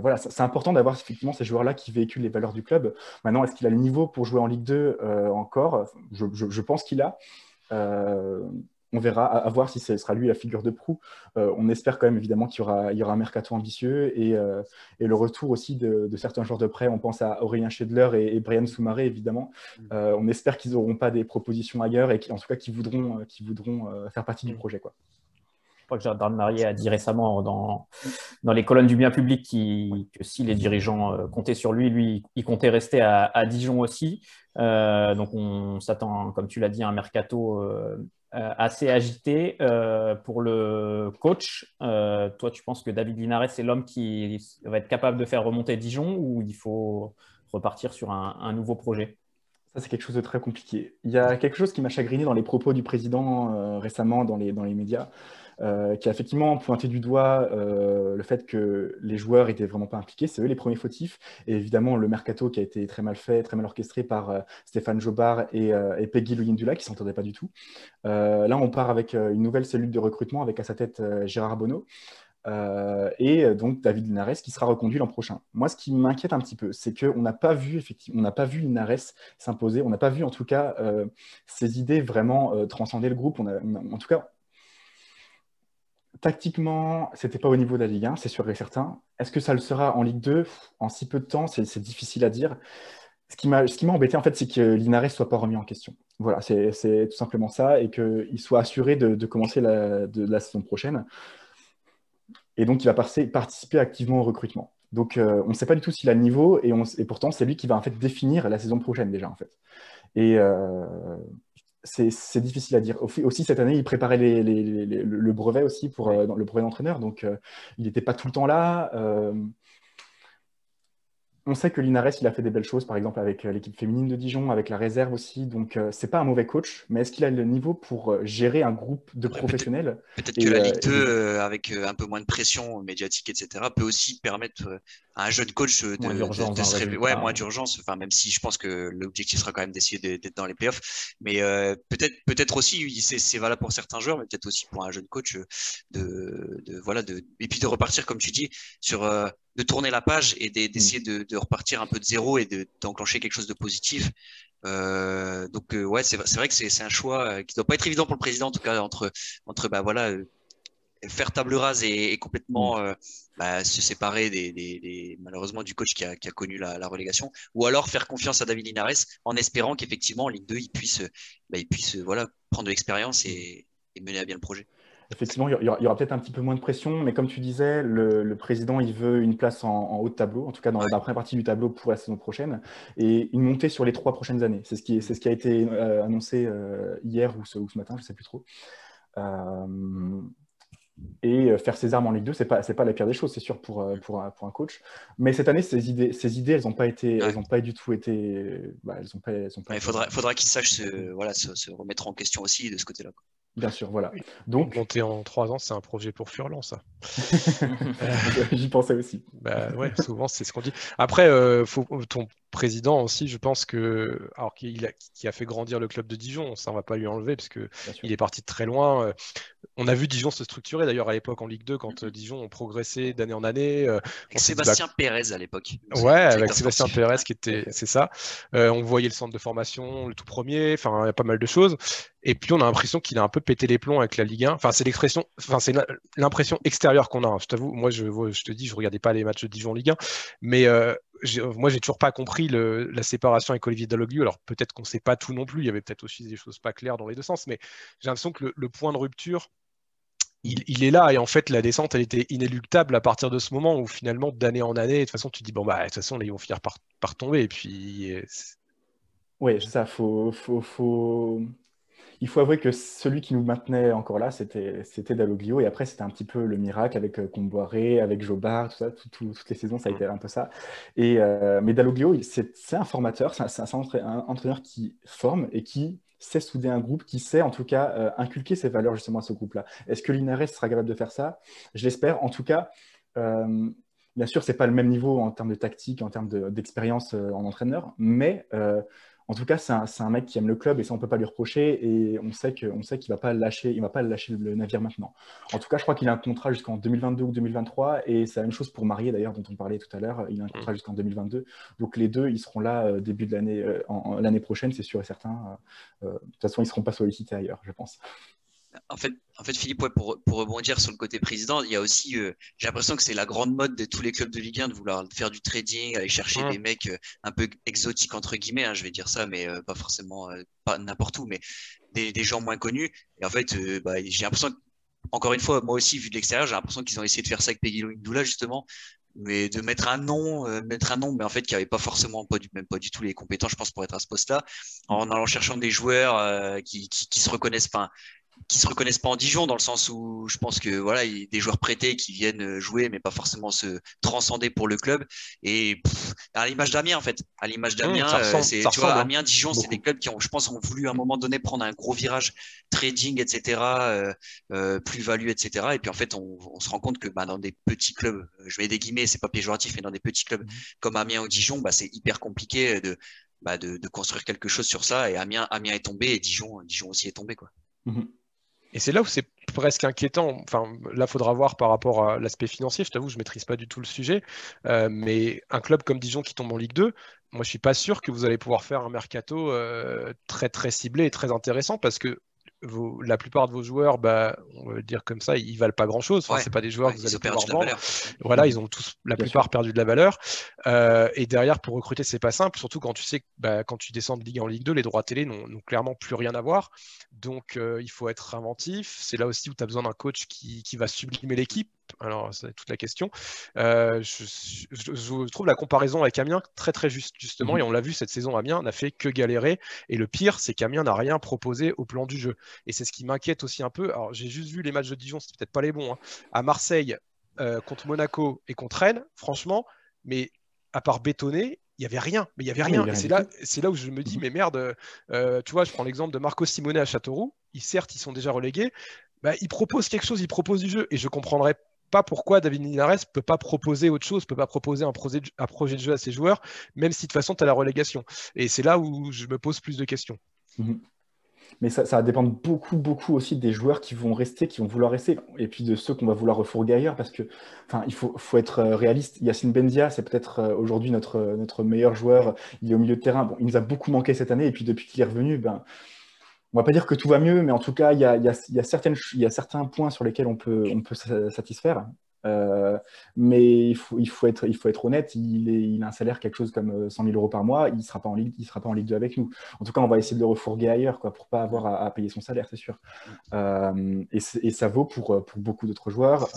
Speaker 5: voilà, c'est important d'avoir effectivement ces joueurs-là qui véhiculent les valeurs du club. Maintenant, est-ce qu'il a le niveau pour jouer en Ligue 2 euh, encore? Je, pense qu'il a. Euh, on verra, à, voir si ce sera lui la figure de proue. Euh, on espère quand même évidemment qu'il y aura, il y aura un mercato ambitieux et, le retour aussi de, certains joueurs de prêt. On pense à Aurélien Schedler et, Brian Soumaré évidemment. Mm. on espère qu'ils n'auront pas des propositions ailleurs et en tout cas qu'ils voudront, voudront faire partie du mm. projet. Quoi
Speaker 1: crois que Jordan Marié a dit récemment dans, dans les colonnes du bien public que si les dirigeants euh, comptaient sur lui, lui, il comptait rester à, Dijon aussi. Euh, donc on s'attend, comme tu l'as dit, à un mercato euh, assez agité. pour le coach, toi, tu penses que David Linares est l'homme qui va être capable de faire remonter Dijon ou il faut repartir sur un, nouveau projet?
Speaker 5: Ça, c'est quelque chose de très compliqué. Il y a quelque chose qui m'a chagriné dans les propos du président récemment dans les médias. Euh, qui a effectivement pointé du doigt euh, le fait que les joueurs étaient vraiment pas impliqués. C'est eux les premiers fautifs. Et évidemment, le mercato qui a été très mal fait, très mal orchestré par euh, Stéphane Jobard et, Peggy Luyindula, qui s'entendaient pas du tout. là, on part avec une nouvelle cellule de recrutement avec à sa tête Gérard Bonneau. et donc David Linares qui sera reconduit l'an prochain. Moi, ce qui m'inquiète un petit peu, c'est qu'on n'a pas vu effectivement, on n'a pas vu Linares s'imposer, on n'a pas vu en tout cas ses idées vraiment transcender le groupe. En tout cas, Tactiquement, c'était pas au niveau de la Ligue 1, c'est sûr et certain. Est-ce que ça le sera en Ligue 2 En si peu de temps, c'est difficile à dire. Ce qui m'a embêté, en fait, c'est que Linares ne soit pas remis en question. Voilà, c'est tout simplement ça, et qu'il soit assuré de, commencer la, saison prochaine. Et donc, il va participer activement au recrutement. Donc, euh, on ne sait pas du tout s'il a le niveau, et, et pourtant, c'est lui qui va en fait définir la saison prochaine déjà, en fait. Et, euh, c'est difficile à dire. Aussi, cette année, il préparait le brevet aussi pour euh, le brevet d'entraîneur, donc euh, il n'était pas tout le temps là. Euh, on sait que Linares, il a fait des belles choses, par exemple avec euh, l'équipe féminine de Dijon, avec la réserve aussi. Donc, euh, c'est pas un mauvais coach, mais est-ce qu'il a le niveau pour euh, gérer un groupe de professionnels?
Speaker 2: Peut-être que la Ligue 2, avec un peu moins de pression médiatique, etc., peut aussi permettre à un jeune coach de, se réveiller. Ouais, moins d'urgence. Enfin, même si je pense que l'objectif sera quand même d'essayer d'être dans les playoffs. Mais peut-être peut-être aussi, c'est valable pour certains joueurs, mais peut-être aussi pour un jeune coach de, de, voilà, de, et puis de repartir, comme tu dis, sur de tourner la page et mm. d'essayer de, repartir un peu de zéro et d'enclencher quelque chose de positif. Euh, donc euh, ouais, c'est vrai que c'est un choix euh, qui doit pas être évident pour le président en tout cas entre entre bah voilà faire table rase et, complètement mm. bah, se séparer des, malheureusement du coach qui a, connu la, relégation ou alors faire confiance à David Linares en espérant qu'effectivement en Ligue 2 il puisse bah, il puisse voilà prendre de l'expérience et mener à bien le projet.
Speaker 5: Effectivement, il y aura, peut-être un petit peu moins de pression, mais comme tu disais, le, président, il veut une place en, haut de tableau, en tout cas dans la première partie du tableau pour la saison prochaine, et une montée sur les trois prochaines années. C'est ce, qui, ce qui a été euh, annoncé euh, hier ou ce, matin, je ne sais plus trop. Euh, et faire ses armes en Ligue 2, ce n'est pas, pas la pire des choses, c'est sûr, pour, pour, un, pour, un, coach. Mais cette année, ces idées, ces idées elles n'ont pas, été, elles ont pas du tout été... Bah, elles ont pas, elles
Speaker 2: pas il faudra, faudra qu'il sache se, voilà, se, se, remettre en question aussi de ce côté-là.
Speaker 5: Bien sûr, voilà. Donc,
Speaker 3: monter en trois ans, c'est un projet pour Furlan, ça.
Speaker 5: J'y pensais aussi.
Speaker 3: Bah ouais, souvent c'est ce qu'on dit. Après, euh, faut, ton, président aussi, je pense que, alors qu'il a, qui a fait grandir le club de Dijon, ça on va pas lui enlever parce que il est parti de très loin. Euh, on a vu Dijon se structurer d'ailleurs à l'époque en Ligue 2 quand euh, Dijon ont progressé d'année en année.
Speaker 2: Euh, avec Sébastien Pérez à l'époque.
Speaker 3: Ouais, avec Sébastien Pérez qui était, c'est ça. on voyait le centre de formation, le tout premier. Enfin, il y a pas mal de choses. Et puis on a l'impression qu'il a un peu pété les plombs avec la Ligue 1. Enfin, c'est l'expression, enfin c'est l'impression extérieure qu'on a. Hein. Je t'avoue, moi je, je te dis, je regardais pas les matchs de Dijon Ligue 1, mais euh, moi j'ai toujours pas compris la séparation avec Olivier Dalloglio. Alors peut-être qu'on sait pas tout non plus. Il y avait peut-être aussi des choses pas claires dans les deux sens, mais j'ai l'impression que le, point de rupture, il, est là et en fait la descente elle était inéluctable à partir de ce moment où finalement d'année en année de toute façon tu dis bon bah de toute façon ils vont finir par, tomber et puis
Speaker 5: oui c'est ça faut, faut, faut il faut avouer que celui qui nous maintenait encore là, c'était, Dalloglio. Et après, c'était un petit peu le miracle avec euh, Comboiré, avec Jobard, tout ça. toutes les saisons, ça a été un peu ça. Et, euh, mais Dalloglio, c'est, un formateur, c'est un, entraîneur qui forme et qui sait souder un groupe, qui sait en tout cas euh, inculquer ses valeurs justement à ce groupe-là. Est-ce que l'INRS sera capable de faire ça? Je l'espère. En tout cas, bien sûr, c'est pas le même niveau en termes de tactique, en termes d'expérience en entraîneur, mais en tout cas, c'est un, mec qui aime le club et ça, on ne peut pas lui reprocher. Et on sait qu'il ne va pas lâcher, il va pas lâcher le navire maintenant. En tout cas, je crois qu'il a un contrat jusqu'en 2022 ou 2023. Et c'est la même chose pour Marié, d'ailleurs, dont on parlait tout à l'heure. Il a un contrat mm. jusqu'en 2022. Donc les deux, ils seront là euh, début de l'année euh, l'année prochaine, c'est sûr et certain. Euh, de toute façon, ils ne seront pas sollicités ailleurs, je pense.
Speaker 2: En fait, en fait, Philippe, pour, pour, rebondir sur le côté président, il y a aussi, euh, j'ai l'impression que c'est la grande mode de tous les clubs de Ligue 1 de vouloir faire du trading, aller chercher des mecs euh, un peu exotiques entre guillemets, hein, je vais dire ça, mais euh, pas forcément pas n'importe où, mais des, des, gens moins connus. Et en fait, bah, j'ai l'impression, encore une fois, moi aussi vu de l'extérieur, j'ai l'impression qu'ils ont essayé de faire ça avec Peggy Doula justement, mais de mettre un nom, mettre un nom, mais en fait qui avait pas forcément pas du même pas du tout les compétences, je pense, pour être à ce poste-là, en allant cherchant des joueurs qui, qui, qui, se reconnaissent pas qui se reconnaissent pas en Dijon dans le sens où je pense que voilà il y a des joueurs prêtés qui viennent jouer mais pas forcément se transcender pour le club et à l'image d'Amiens en fait à l'image mmh, d'Amiens euh, c'est tu vois hein. Amiens Dijon c'est des clubs qui ont je pense ont voulu à un moment donné prendre un gros virage trading etc euh, euh, plus value etc et puis en fait on, on se rend compte que bah, dans des petits clubs je mets des guillemets c'est pas péjoratif mais dans des petits clubs mmh. comme Amiens ou Dijon bah, c'est hyper compliqué de, bah, de, de construire quelque chose sur ça et Amiens Amiens est tombé et Dijon Dijon aussi est tombé quoi mmh.
Speaker 3: Et c'est là où c'est presque inquiétant. Enfin, là, faudra voir par rapport à l'aspect financier. Je t'avoue, je maîtrise pas du tout le sujet. Euh, mais un club comme Dijon qui tombe en Ligue 2, moi, je suis pas sûr que vous allez pouvoir faire un mercato euh, très très ciblé et très intéressant parce que la plupart de vos joueurs, bah, on va dire comme ça, ils valent pas grand chose. Enfin, c'est pas des joueurs que vous allez pouvoir vendre. Voilà, ils ont tous, la plupart, perdu de la valeur. Euh, et derrière, pour recruter, c'est pas simple, surtout quand tu sais que bah, quand tu descends de Ligue en Ligue 2, les droits télé n'ont clairement plus rien à voir. Donc, euh, il faut être inventif. C'est là aussi où tu as besoin d'un coach qui, qui va sublimer l'équipe alors c'est toute la question. Euh, je, trouve la comparaison avec Amiens très très juste justement, mhm. et on l'a vu cette saison, Amiens n'a fait que galérer. Et le pire, c'est qu'Amiens n'a rien proposé au plan du jeu. Et c'est ce qui m'inquiète aussi un peu. Alors j'ai juste vu les matchs de Dijon, c'était peut-être pas les bons. Hein. À Marseille, euh, contre Monaco et contre Rennes, franchement, mais à part bétonner, il n'y avait rien, mais il y avait rien. c'est là, c'est là où je me dis, mhm. mais merde, euh, tu vois, je prends l'exemple de Marco Simone à Châteauroux. Ils, certes, ils sont déjà relégués. Bah, ils proposent quelque chose, ils proposent du jeu. Et je comprendrais pas pourquoi David Linares peut pas proposer autre chose, peut pas proposer un projet, de, jeu à ses joueurs, même si de toute façon tu as la relégation. Et c'est là où je me pose plus de questions.
Speaker 5: Mhm. Mais ça, va dépendre beaucoup, beaucoup aussi des joueurs qui vont rester, qui vont vouloir rester, et puis de ceux qu'on va vouloir refourguer ailleurs, parce que, enfin, il faut, faut être euh, réaliste. Yacine Benzia, c'est peut-être euh, aujourd'hui notre, notre meilleur joueur. Il est au milieu de terrain. Bon, il nous a beaucoup manqué cette année, et puis depuis qu'il est revenu, ben, on va pas dire que tout va mieux, mais en tout cas, il y a, certains points sur lesquels on peut, on peut satisfaire. Euh, mais il faut, il, faut être, il faut être honnête, il, a un salaire quelque chose comme 100 euh, 000 euros par mois, il ne sera, pas en Ligue, il sera pas en Ligue 2 avec nous. En tout cas, on va essayer de le refourguer ailleurs quoi, pour ne pas avoir à, payer son salaire, c'est sûr. Euh, et, ça vaut pour, pour beaucoup d'autres joueurs.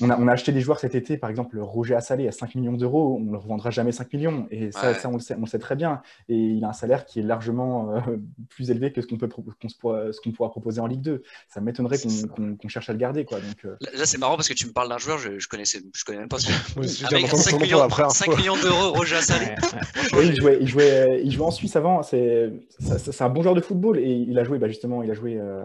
Speaker 5: On a, acheté des joueurs cet été, par exemple Roger Assalé à 5 millions d'euros, on ne le revendra jamais 5 millions, et ça, on, le sait, on, sait, très bien. Et il a un salaire qui est largement euh, plus élevé que ce qu'on peut ce qu'on pourra proposer en Ligue 2. Ça m'étonnerait qu'on cherche à le garder. Quoi. Donc,
Speaker 2: euh. Là, c'est marrant parce que tu me parles d'un joueur, je, je connaissais, je connais même pas ce Avec 5 millions, 5 millions d'euros, Roger Assalé.
Speaker 5: il, jouait, il, jouait, il jouait en Suisse avant, c'est un bon joueur de football, et il a joué, bah, justement, il a joué, euh,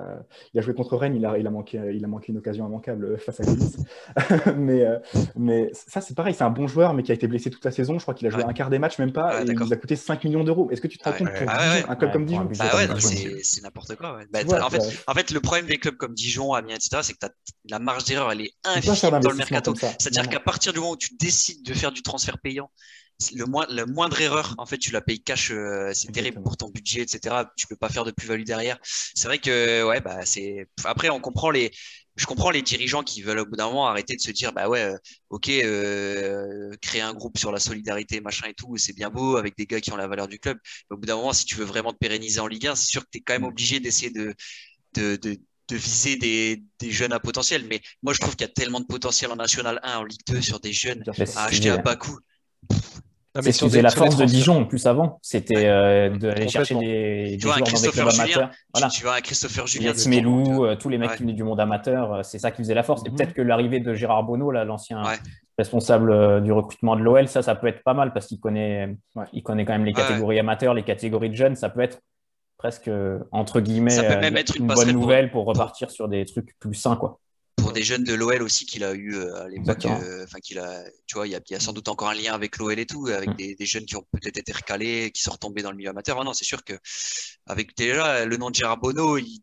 Speaker 5: il a joué contre Rennes, il a, il a, manqué, il a manqué une occasion immanquable face à Nice. mais, euh, mais ça, c'est pareil. C'est un bon joueur, mais qui a été blessé toute la saison. Je crois qu'il a joué un quart des matchs, même pas. et il nous a coûté 5 millions d'euros. Est-ce que tu te rends compte pour un club comme Dijon?
Speaker 2: bah C'est n'importe quoi. Bah, en, fait, en, fait, le problème des clubs comme Dijon, Amiens, etc., c'est que as, la marge d'erreur, elle est infime dans le mercato. C'est-à-dire qu'à partir du moment où tu décides de faire du transfert payant, le, la moindre erreur, en fait, tu la payes cash, euh, c'est terrible pour ton budget, etc. Tu peux pas faire de plus-value derrière. C'est vrai que, ouais, bah, c'est. Après, on comprend les, je comprends les dirigeants qui veulent au bout d'un moment arrêter de se dire bah ouais euh, ok euh, créer un groupe sur la solidarité machin et tout c'est bien beau avec des gars qui ont la valeur du club. Mais au bout d'un moment si tu veux vraiment te pérenniser en Ligue 1 c'est sûr que tu es quand même mm. obligé d'essayer de, de, de, de, viser des, des, jeunes à potentiel. Mais moi je trouve qu'il y a tellement de potentiel en National 1 en Ligue 2 sur des jeunes à acheter à bas coût
Speaker 1: c'est ce qui la force de Dijon plus avant, c'était euh, d'aller chercher des, des joueurs dans des clubs amateurs.
Speaker 2: Voilà. Tu, vois un Christopher Julien,
Speaker 1: Melou, euh, tous les mecs qui venaient du monde amateur, euh, c'est ça qui faisait la force. Et mhm. peut-être que l'arrivée de Gérard Bonneau, l'ancien responsable du recrutement de l'OL, ça, ça peut être pas mal parce qu'il connaît, il connaît quand même les catégories amateurs, les catégories de jeunes. Ça peut être presque entre guillemets une, bonne nouvelle pour repartir sur des trucs plus sains, quoi
Speaker 2: pour des jeunes de l'OL aussi qu'il a eu euh, à l'époque. Euh, enfin, qu'il a, tu vois, il y, a, y, a, sans doute encore un lien avec l'OL et tout, avec mm. des, des, jeunes qui ont peut-être été recalés, qui sont retombés dans le milieu amateur. Ah non, c'est sûr que avec déjà le nom de Gérard Bono, il,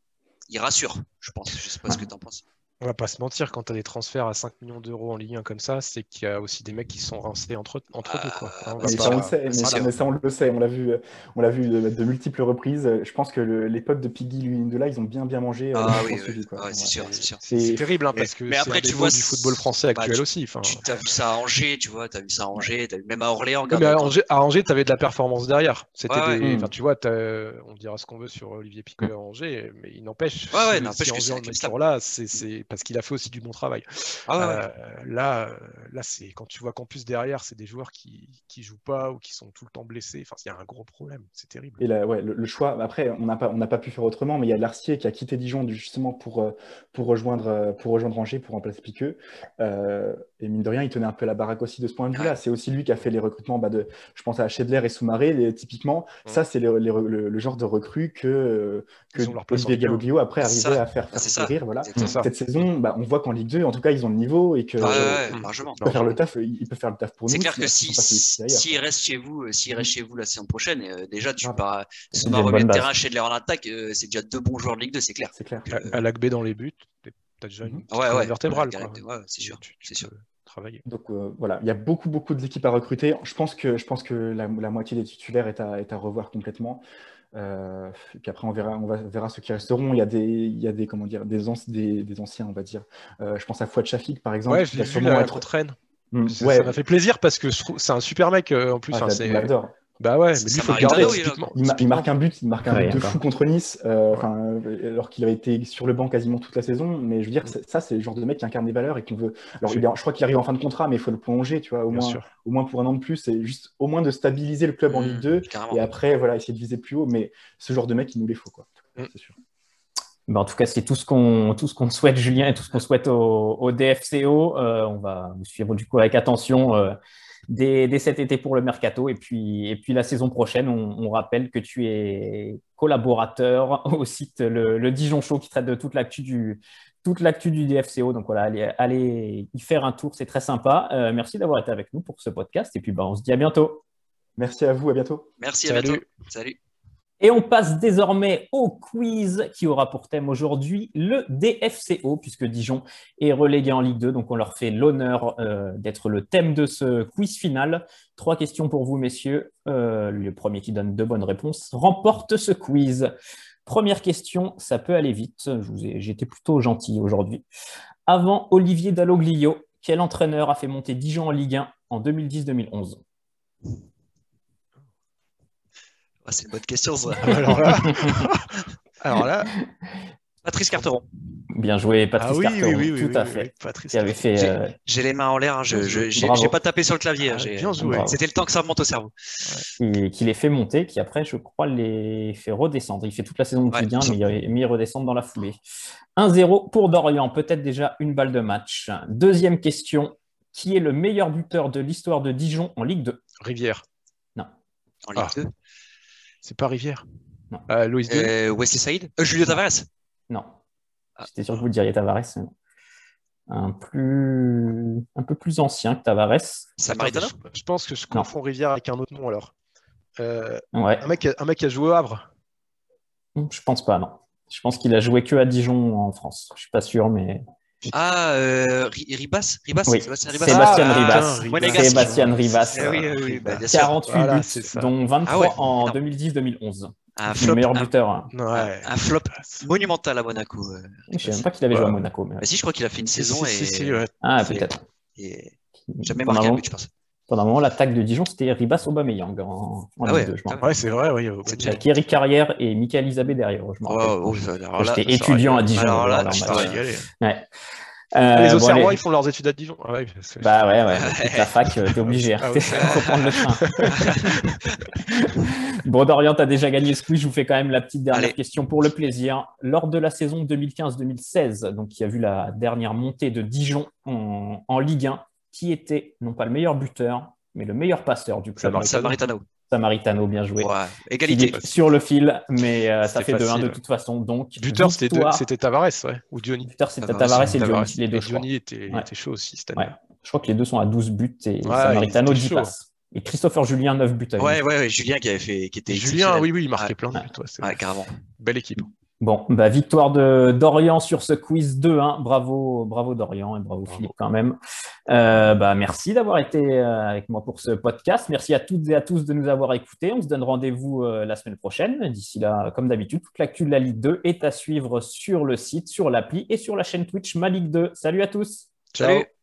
Speaker 2: il rassure, je pense. Je sais pas ce que tu en penses
Speaker 3: on va pas se mentir, quand tu as des transferts à 5 millions d'euros en Ligue 1 comme ça, c'est qu'il y a aussi des mecs qui sont rincés entre, entre eux. Quoi.
Speaker 5: Hein, mais, ça, on le sait, mais, ça, on le sait, on l'a vu, on l'a vu de, multiples reprises. Je pense que l'époque de Piggy de là, ils ont bien bien mangé.
Speaker 2: Ah, oui, oui. c'est sûr,
Speaker 3: c'est terrible hein, parce que
Speaker 2: mais après, tu vois
Speaker 3: du football français bah, actuel aussi.
Speaker 2: Tu as vu ça à Angers, tu vois, tu as vu ça à Angers, as vu même à Orléans.
Speaker 3: mais à Angers, à Angers tu avais de la performance derrière. C'était enfin, tu vois, on dira ce qu'on veut sur Olivier Piquet à Angers, mais il n'empêche.
Speaker 2: Ouais, n'empêche
Speaker 3: que là, c'est parce qu'il a fait aussi du bon travail. Ah euh, là, là c'est quand tu vois qu'en plus derrière, c'est des joueurs qui qui jouent pas ou qui sont tout le temps blessés. Enfin, il y a un gros problème. C'est terrible.
Speaker 5: Et là, ouais, le, choix. Après, on n'a pas on n'a pas pu faire autrement, mais il y a Larcier qui a quitté Dijon justement pour euh, pour rejoindre euh, pour rejoindre Angers pour remplacer Piqueux. et mine de rien, il tenait un peu la baraque aussi de ce point de vue-là. C'est aussi lui qui a fait les recrutements bah, de, je pense à Schedler et Soumaré. typiquement, mm. ça c'est le, genre de recrue que que Olivier Galloglio après arrivait à faire, faire rire. Voilà. Cette saison, bah, on voit qu'en Ligue 2, en tout cas, ils ont le niveau et que
Speaker 2: il
Speaker 5: peut faire le taf. Il peut faire le taf pour nous.
Speaker 2: C'est clair que si s'il reste chez vous, euh, s'il reste chez vous la saison prochaine, euh, déjà tu pars sur le terrain chez de l'air en attaque, euh, c'est déjà deux bons joueurs de Ligue 2, c'est clair.
Speaker 5: C'est clair.
Speaker 3: À l'ACB dans les buts, t'as déjà une
Speaker 2: ouais, ouais,
Speaker 3: vertébrale.
Speaker 2: c'est sûr, c'est sûr.
Speaker 3: Travailler.
Speaker 5: Donc voilà, il y a beaucoup beaucoup d'équipes à recruter. Je pense que je pense que la, moitié des titulaires est à, est à revoir complètement. Euh, puis après, on verra, on verra ceux qui resteront. Il y a des, il y a des, comment dire, des, des, anciens, on va dire. Euh, je pense à Fouad Shafik, par exemple.
Speaker 3: Ouais, je l'ai vu là, être... traîne. Mmh, ça m'a fait plaisir parce que c'est un super mec euh, en plus. Ah. Bah ouais, mais lui, il faut le garder.
Speaker 5: il, marque un but, il marque un but de fou contre Nice, euh, alors qu'il a été sur le banc quasiment toute la saison. Mais je veux dire, ça, c'est le genre de mec qui incarne des valeurs et qu'on veut. Alors, je crois qu'il arrive en fin de contrat, mais il faut le prolonger, tu vois, au moins, au moins pour un an de plus. C'est juste au moins de stabiliser le club en mmh, Ligue 2 et après, voilà, essayer de viser plus haut. Mais ce genre de mec, il nous les faut, quoi. Mmh. C'est sûr.
Speaker 1: Bah, en tout cas, c'est tout ce qu'on tout ce qu'on souhaite, Julien, et tout ce qu'on souhaite au, DFCO. Euh, on va vous suivre du coup avec attention. Euh, dès, cet été pour le mercato. Et puis, et puis la saison prochaine, on, rappelle que tu es collaborateur au site le, Dijon Show qui traite de toute l'actu du, toute l'actu du DFCO. Donc voilà, allez, y faire un tour, c'est très sympa. Euh, merci d'avoir été avec nous pour ce podcast. Et puis bah, on se dit à bientôt.
Speaker 5: Merci à vous, à bientôt.
Speaker 2: Merci, à bientôt. Salut.
Speaker 1: Et on passe désormais au quiz qui aura pour thème aujourd'hui le DFCO, puisque Dijon est relégué en Ligue 2. Donc on leur fait l'honneur euh, d'être le thème de ce quiz final. Trois questions pour vous, messieurs. Euh, le premier qui donne deux bonnes réponses remporte ce quiz. Première question, ça peut aller vite. J'étais plutôt gentil aujourd'hui. Avant Olivier Dalloglio, quel entraîneur a fait monter Dijon en Ligue 1 en 2010-2011
Speaker 2: ah, c'est une bonne question, ça.
Speaker 3: Alors là,
Speaker 2: Patrice Carteron.
Speaker 1: Bien joué, Patrice ah Carteron, tout à fait.
Speaker 2: Euh, j'ai les mains en l'air, hein, je n'ai pas tapé sur le clavier. Hein, ah, bien joué. C'était le temps que ça remonte au cerveau.
Speaker 1: Qui, les fait monter, qui après, je crois, les fait redescendre. Il fait toute la saison de Ligue 1, mais il redescendre dans la foulée. 1-0 pour Dorian, peut-être déjà une balle de match. Deuxième question, qui est le meilleur buteur de l'histoire de Dijon en Ligue 2
Speaker 3: Rivière.
Speaker 1: Non.
Speaker 2: En Ligue 2
Speaker 3: c'est pas Rivière.
Speaker 1: Non.
Speaker 3: Euh, Louis
Speaker 2: euh, Wesley Saïd euh, Julio Tavares
Speaker 1: Non. Ah. J'étais sûr que vous diriez Tavares. un, plus... un peu plus ancien que Tavares.
Speaker 2: Samaritano
Speaker 3: je, je pense que je confonds Rivière avec un autre nom alors. Euh,
Speaker 1: Ouais,
Speaker 3: un, mec, un mec qui a joué au Havre.
Speaker 1: je pense pas, non. Je pense qu'il a joué que à Dijon en France. Je suis pas sûr, mais.
Speaker 2: Ah, euh, Ri- Ribas Ribas
Speaker 1: Oui,
Speaker 2: Sébastien Ribas
Speaker 1: Sébastien
Speaker 3: Ah,
Speaker 1: Ribas.
Speaker 3: putain,
Speaker 2: Monégasque.
Speaker 1: Sébastien Ribas.
Speaker 2: Eh oui, oui, oui, bah.
Speaker 1: 48
Speaker 3: Voilà,
Speaker 1: buts, dont 23
Speaker 2: Ah ouais,
Speaker 1: en
Speaker 2: énorme.
Speaker 1: 2010-2011.
Speaker 2: Un
Speaker 1: Le
Speaker 2: flop,
Speaker 1: meilleur
Speaker 2: un,
Speaker 1: buteur. hein.
Speaker 3: Ouais.
Speaker 2: un flop monumental à Monaco. euh.
Speaker 1: Je sais même pas qu'il avait
Speaker 3: Ouais.
Speaker 1: joué à Monaco. Mais...
Speaker 2: Bah, si, je crois qu'il a fait une saison
Speaker 3: si,
Speaker 2: et,
Speaker 3: si, si, ouais.
Speaker 1: Ah, peut-être.
Speaker 2: et jamais marqué
Speaker 1: un
Speaker 2: but, je pense.
Speaker 1: Pendant un moment, l'attaque de Dijon, c'était Ribas Aubameyang en, en
Speaker 2: Ah ouais,
Speaker 1: 2, je m'en
Speaker 2: ah
Speaker 1: rappelle.
Speaker 3: Ouais, c'est vrai, oui. euh.
Speaker 1: Avec Eric Carrière et Michael Isabé derrière, je me rappelle.
Speaker 2: Oh, oh,
Speaker 1: J'étais étudiant à Dijon.
Speaker 2: Alors là.
Speaker 1: Ouais. Euh,
Speaker 3: les
Speaker 1: bon,
Speaker 3: Auxerrois, ils font leurs études à Dijon. Ah ouais,
Speaker 1: Bah ouais, ouais. Toute la fac, euh, t'es obligé.
Speaker 3: Ah ouais.
Speaker 1: faut prendre le train. bon, Dorian, t'as déjà gagné ce quiz. Je vous fais quand même la petite dernière
Speaker 2: Allez.
Speaker 1: question pour le plaisir. Lors de la saison 2015-2016, donc qui a vu la dernière montée de Dijon en, en Ligue 1, qui était non pas le meilleur buteur, mais le meilleur passeur du club
Speaker 3: Samaritano.
Speaker 2: Samaritano.
Speaker 1: Samaritano, bien joué.
Speaker 2: Ouais, égalité.
Speaker 1: Sur le fil, mais euh, ça fait 2-1
Speaker 3: facile,
Speaker 1: de toute façon. Donc,
Speaker 3: Buteur, c'était de-
Speaker 1: victoire.
Speaker 3: c'était Tavares, ouais. Ou Diony.
Speaker 1: Buteur, c'était
Speaker 2: Tavares,
Speaker 1: et. Diony, les deux.
Speaker 3: Diony était,
Speaker 1: Ouais.
Speaker 3: était chaud aussi cette année.
Speaker 1: Ouais. Je crois que les deux sont à 12 buts et
Speaker 3: Ouais,
Speaker 1: Samaritano
Speaker 3: il était
Speaker 1: 10
Speaker 3: chaud.
Speaker 1: passes. Et Christopher Julien, 9 buts à
Speaker 2: Ouais,
Speaker 1: lui.
Speaker 2: ouais, ouais, Julien qui avait fait, qui était
Speaker 3: Julien, oui, oui, il marquait
Speaker 2: Ouais.
Speaker 3: plein de buts. ouais, c'est
Speaker 2: Ouais, carrément.
Speaker 3: Belle équipe.
Speaker 1: Bon, bah, victoire de Dorian sur ce quiz 2-1. Bravo, bravo Dorian et bravo,
Speaker 3: Bravo.
Speaker 1: Philippe quand même. Euh, bah, merci d'avoir été euh, avec moi pour ce podcast. Merci à toutes et à tous de nous avoir écoutés. On se donne rendez-vous euh, la semaine prochaine. D'ici là, comme d'habitude, toute l'actu de la Ligue 2 est à suivre sur le site, sur l'appli et sur la chaîne Twitch Ma Ligue 2. Salut à tous.
Speaker 3: Ciao.
Speaker 2: Salut.